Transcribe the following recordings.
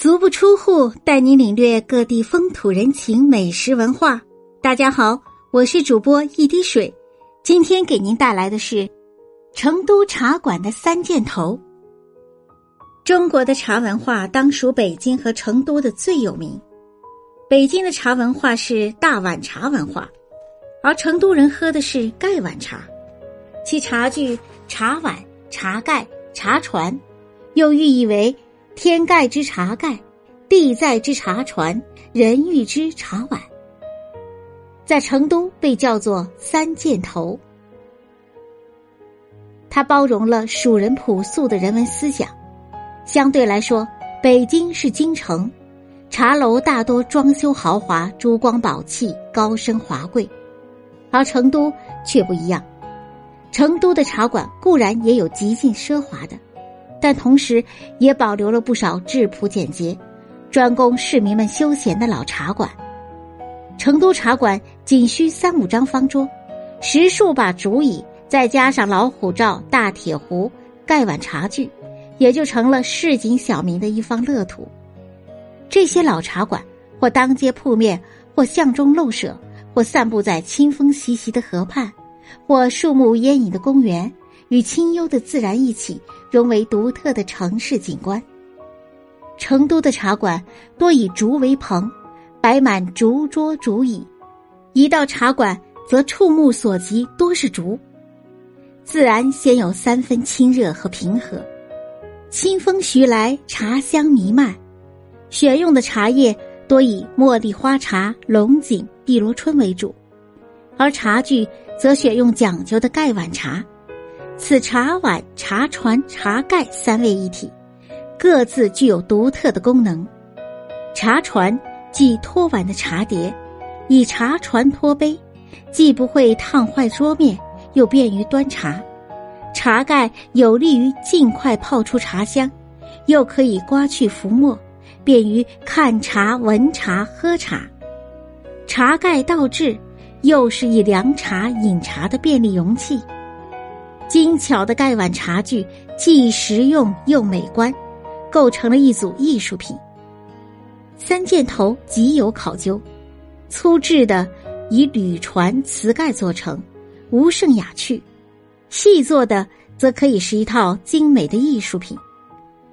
足不出户，带你领略各地风土人情、美食文化。大家好，我是主播一滴水，今天给您带来的是成都茶馆的三件头。中国的茶文化当属北京和成都的最有名。北京的茶文化是大碗茶文化，而成都人喝的是盖碗茶，其茶具茶碗、茶盖、茶船，又寓意为。天盖之茶盖，地在之茶船，人遇之茶碗，在成都被叫做三件头。它包容了蜀人朴素的人文思想。相对来说，北京是京城，茶楼大多装修豪华，珠光宝气，高深华贵，而成都却不一样。成都的茶馆固然也有极尽奢华的。但同时，也保留了不少质朴简洁、专供市民们休闲的老茶馆。成都茶馆仅需三五张方桌，十数把竹椅，再加上老虎灶、大铁壶、盖碗茶具，也就成了市井小民的一方乐土。这些老茶馆，或当街铺面，或巷中陋舍，或散布在清风习习的河畔，或树木烟影的公园。与清幽的自然一起融为独特的城市景观。成都的茶馆多以竹为棚，摆满竹桌竹椅。一到茶馆，则触目所及多是竹。自然先有三分清热和平和，清风徐来，茶香弥漫。选用的茶叶多以茉莉花茶、龙井、碧螺春为主，而茶具则选用讲究的盖碗茶。此茶碗、茶船、茶盖三位一体，各自具有独特的功能。茶船即托碗的茶碟，以茶船托杯，既不会烫坏桌面，又便于端茶。茶盖有利于尽快泡出茶香，又可以刮去浮沫，便于看茶、闻茶、喝茶。茶盖倒置，又是以凉茶、饮茶的便利容器。精巧的盖碗茶具既实用又美观，构成了一组艺术品。三件头极有考究，粗制的以铝传瓷盖做成，无胜雅趣；细做的则可以是一套精美的艺术品。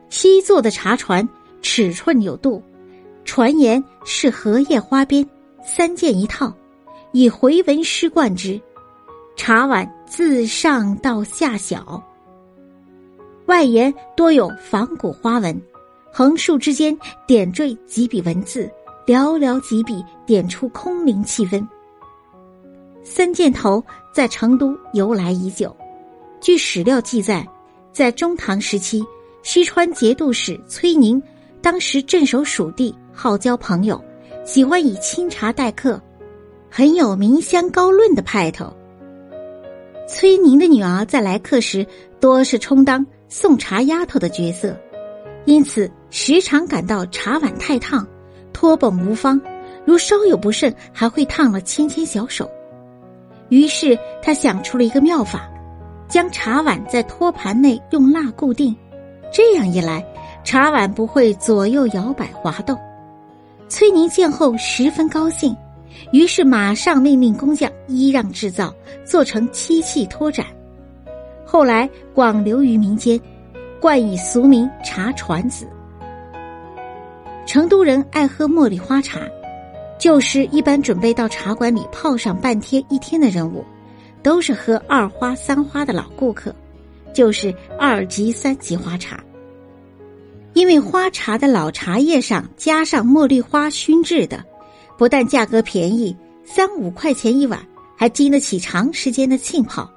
西做的茶船尺寸有度，船沿是荷叶花边，三件一套，以回纹诗冠之。茶碗自上到下小，外沿多有仿古花纹，横竖之间点缀几笔文字，寥寥几笔点出空灵气氛。三件头在成都由来已久，据史料记载，在中唐时期，西川节度使崔宁当时镇守蜀地，好交朋友，喜欢以清茶待客，很有名香高论的派头。崔宁的女儿在来客时，多是充当送茶丫头的角色，因此时常感到茶碗太烫，托捧无方，如稍有不慎，还会烫了芊芊小手。于是他想出了一个妙法，将茶碗在托盘内用蜡固定，这样一来，茶碗不会左右摇摆滑动。崔宁见后十分高兴。于是马上命令工匠依让制造，做成漆器托盏。后来广流于民间，冠以俗名“茶船子”。成都人爱喝茉莉花茶，就是一般准备到茶馆里泡上半天一天的人物，都是喝二花三花的老顾客，就是二级三级花茶。因为花茶的老茶叶上加上茉莉花熏制的。不但价格便宜，三五块钱一碗，还经得起长时间的浸泡。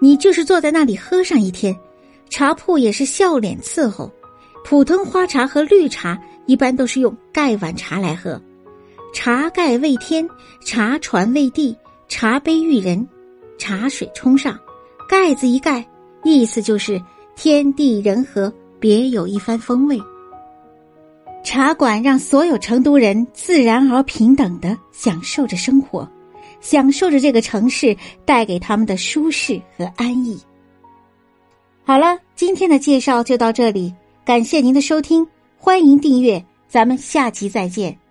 你就是坐在那里喝上一天，茶铺也是笑脸伺候。普通花茶和绿茶一般都是用盖碗茶来喝，茶盖为天，茶船为地，茶杯育人，茶水冲上，盖子一盖，意思就是天地人和，别有一番风味。茶馆让所有成都人自然而平等的享受着生活，享受着这个城市带给他们的舒适和安逸。好了，今天的介绍就到这里，感谢您的收听，欢迎订阅。咱们下期再见。